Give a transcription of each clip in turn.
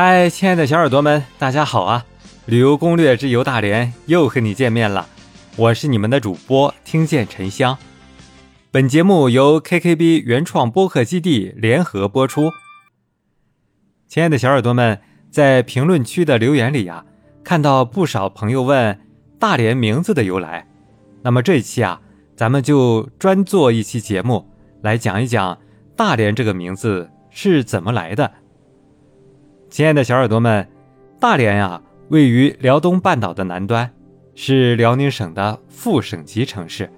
嗨，亲爱的小耳朵们，大家好啊！旅游攻略之游大连又和你见面了，我是你们的主播听见沉香。本节目由 KKB 原创播客基地联合播出。亲爱的小耳朵们，在评论区的留言里呀，看到不少朋友问大连名字的由来。那么这一期啊，咱们就专做一期节目来讲一讲大连这个名字是怎么来的。亲爱的小耳朵们，大连呀，位于辽东半岛的南端，是辽宁省的副省级城市，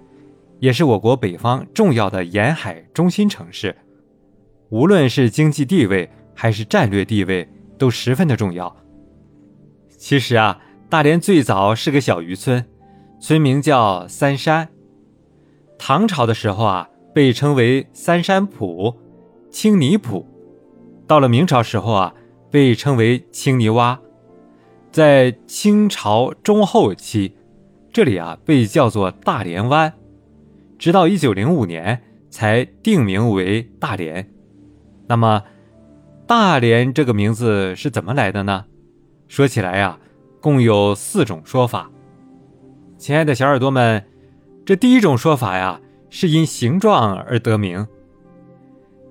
也是我国北方重要的沿海中心城市。无论是经济地位还是战略地位，都十分的重要。其实啊，大连最早是个小渔村，村名叫三山。唐朝的时候啊，被称为三山浦、青泥浦。到了明朝时候啊。被称为青泥洼，在清朝中后期，这里啊被叫做大连湾，直到一九零五年才定名为大连。那么，大连这个名字是怎么来的呢？说起来呀，共有四种说法。亲爱的小耳朵们，这第一种说法呀，是因形状而得名。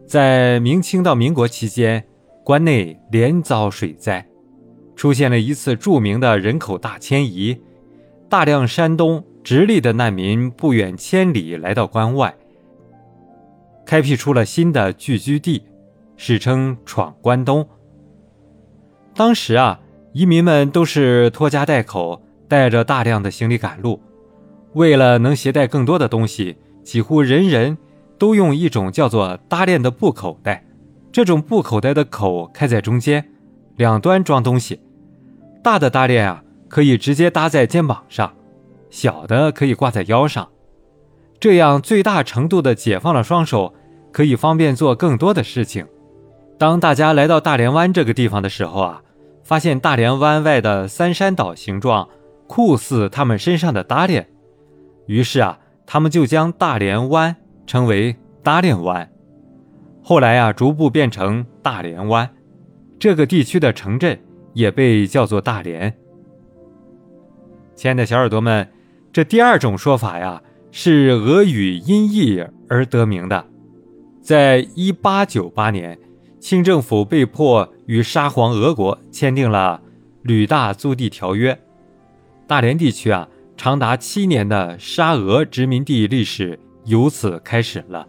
在明清到民国期间。关内连遭水灾，出现了一次著名的人口大迁移，大量山东、直隶的难民不远千里来到关外，开辟出了新的聚居地，史称“闯关东”。当时啊，移民们都是拖家带口，带着大量的行李赶路，为了能携带更多的东西，几乎人人都用一种叫做“搭链”的布口袋。这种布口袋的口开在中间，两端装东西。大的搭链啊，可以直接搭在肩膀上；小的可以挂在腰上，这样最大程度的解放了双手，可以方便做更多的事情。当大家来到大连湾这个地方的时候啊，发现大连湾外的三山岛形状酷似他们身上的搭链，于是啊，他们就将大连湾称为搭链湾。后来啊，逐步变成大连湾，这个地区的城镇也被叫做大连。亲爱的小耳朵们，这第二种说法呀，是俄语音译而得名的。在一八九八年，清政府被迫与沙皇俄国签订了《旅大租地条约》，大连地区啊，长达七年的沙俄殖民地历史由此开始了。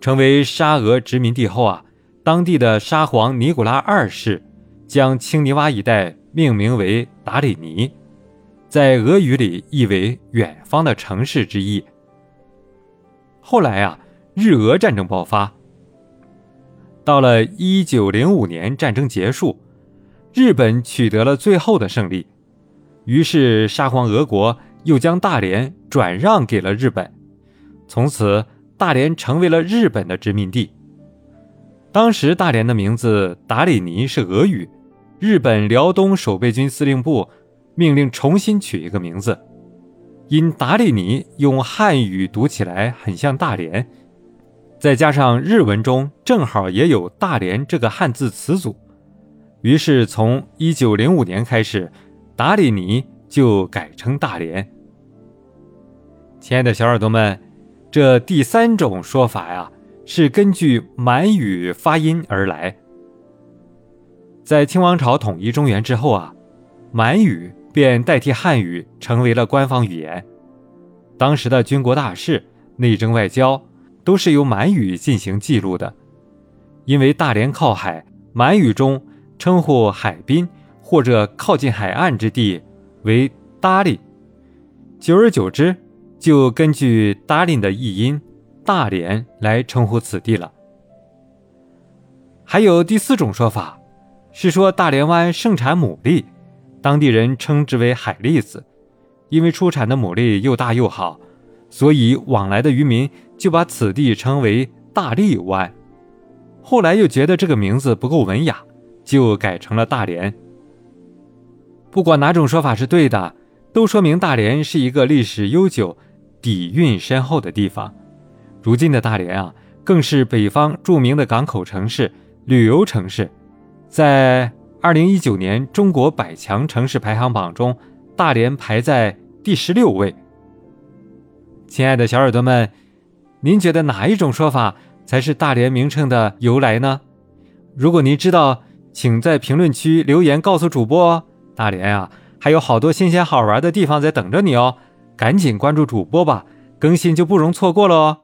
成为沙俄殖民地后啊，当地的沙皇尼古拉二世将青泥洼一带命名为达里尼，在俄语里意为“远方的城市”之意。后来啊，日俄战争爆发，到了一九零五年战争结束，日本取得了最后的胜利，于是沙皇俄国又将大连转让给了日本，从此。大连成为了日本的殖民地。当时大连的名字达里尼是俄语，日本辽东守备军司令部命令重新取一个名字，因达里尼用汉语读起来很像大连，再加上日文中正好也有大连这个汉字词组，于是从一九零五年开始，达里尼就改称大连。亲爱的小耳朵们。这第三种说法呀，是根据满语发音而来。在清王朝统一中原之后啊，满语便代替汉语成为了官方语言。当时的军国大事、内政外交都是由满语进行记录的。因为大连靠海，满语中称呼海滨或者靠近海岸之地为“搭里”，久而久之。就根据达林的译音“大连”来称呼此地了。还有第四种说法，是说大连湾盛产牡蛎，当地人称之为“海蛎子”，因为出产的牡蛎又大又好，所以往来的渔民就把此地称为“大蛎湾”。后来又觉得这个名字不够文雅，就改成了大连。不管哪种说法是对的，都说明大连是一个历史悠久。底蕴深厚的地方，如今的大连啊，更是北方著名的港口城市、旅游城市。在二零一九年中国百强城市排行榜中，大连排在第十六位。亲爱的小耳朵们，您觉得哪一种说法才是大连名称的由来呢？如果您知道，请在评论区留言告诉主播哦。大连啊，还有好多新鲜好玩的地方在等着你哦，赶紧关注主播吧，更新就不容错过了哦。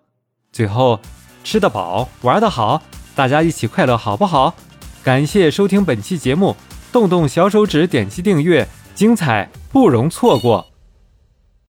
最后，吃得饱，玩得好，大家一起快乐好不好？感谢收听本期节目，动动小手指点击订阅，精彩不容错过。